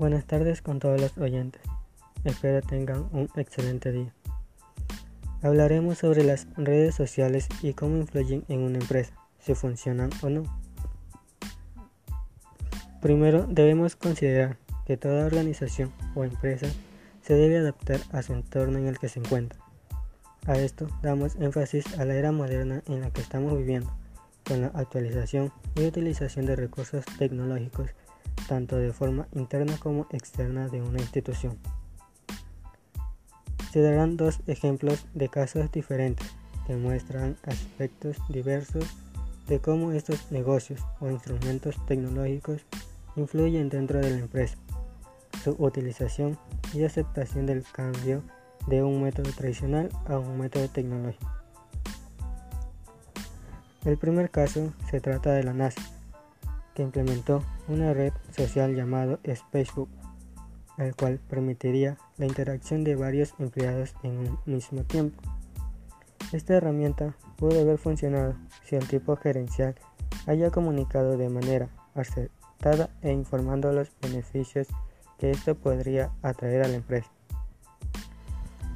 Buenas tardes con todos los oyentes. Espero tengan un excelente día. Hablaremos sobre las redes sociales y cómo influyen en una empresa, si funcionan o no. Primero debemos considerar que toda organización o empresa se debe adaptar a su entorno en el que se encuentra. A esto damos énfasis a la era moderna en la que estamos viviendo, con la actualización y utilización de recursos tecnológicos tanto de forma interna como externa de una institución. Se darán dos ejemplos de casos diferentes que muestran aspectos diversos de cómo estos negocios o instrumentos tecnológicos influyen dentro de la empresa, su utilización y aceptación del cambio de un método tradicional a un método tecnológico. El primer caso se trata de la NASA, que implementó una red social llamada Facebook, el cual permitiría la interacción de varios empleados en un mismo tiempo. Esta herramienta pudo haber funcionado si el tipo gerencial haya comunicado de manera acertada e informando los beneficios que esto podría atraer a la empresa.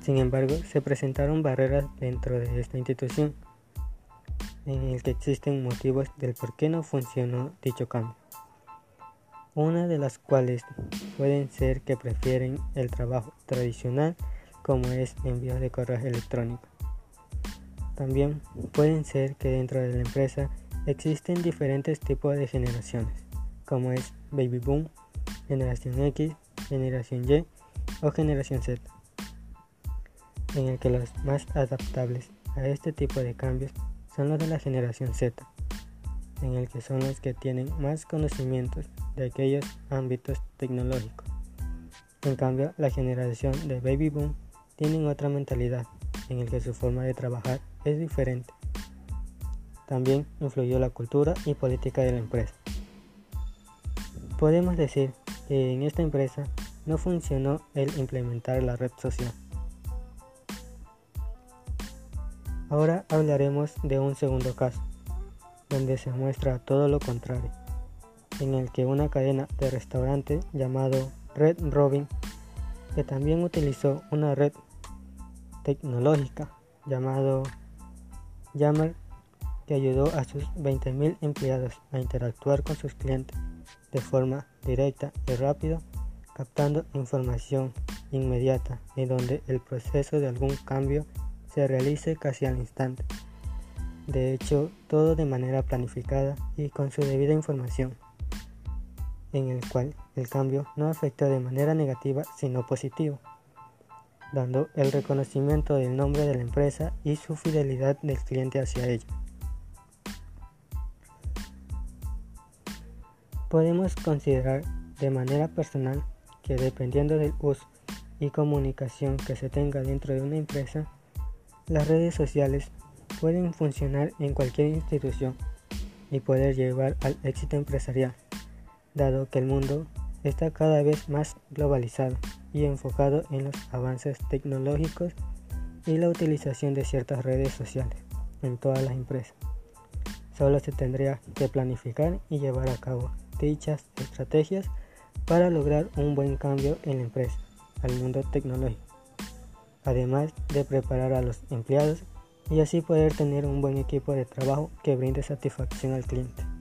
Sin embargo, se presentaron barreras dentro de esta institución en el que existen motivos del por qué no funcionó dicho cambio. Una de las cuales pueden ser que prefieren el trabajo tradicional como es envío de correo electrónico. También pueden ser que dentro de la empresa existen diferentes tipos de generaciones, como es Baby Boom, Generación X, Generación Y o Generación Z, en el que los más adaptables a este tipo de cambios son los de la generación Z, en el que son los que tienen más conocimientos de aquellos ámbitos tecnológicos. En cambio, la generación de Baby Boom tienen otra mentalidad, en el que su forma de trabajar es diferente. También influyó la cultura y política de la empresa. Podemos decir que en esta empresa no funcionó el implementar la red social. Ahora hablaremos de un segundo caso, donde se muestra todo lo contrario, en el que una cadena de restaurante llamado Red Robin, que también utilizó una red tecnológica llamado Yammer, que ayudó a sus 20.000 empleados a interactuar con sus clientes de forma directa y rápida, captando información inmediata y donde el proceso de algún cambio se realice casi al instante. De hecho, todo de manera planificada y con su debida información, en el cual el cambio no afecta de manera negativa sino positiva, dando el reconocimiento del nombre de la empresa y su fidelidad del cliente hacia ella. Podemos considerar de manera personal que dependiendo del uso y comunicación que se tenga dentro de una empresa, las redes sociales pueden funcionar en cualquier institución y poder llevar al éxito empresarial, dado que el mundo está cada vez más globalizado y enfocado en los avances tecnológicos y la utilización de ciertas redes sociales en todas las empresas. Solo se tendría que planificar y llevar a cabo dichas estrategias para lograr un buen cambio en la empresa al mundo tecnológico además de preparar a los empleados y así poder tener un buen equipo de trabajo que brinde satisfacción al cliente.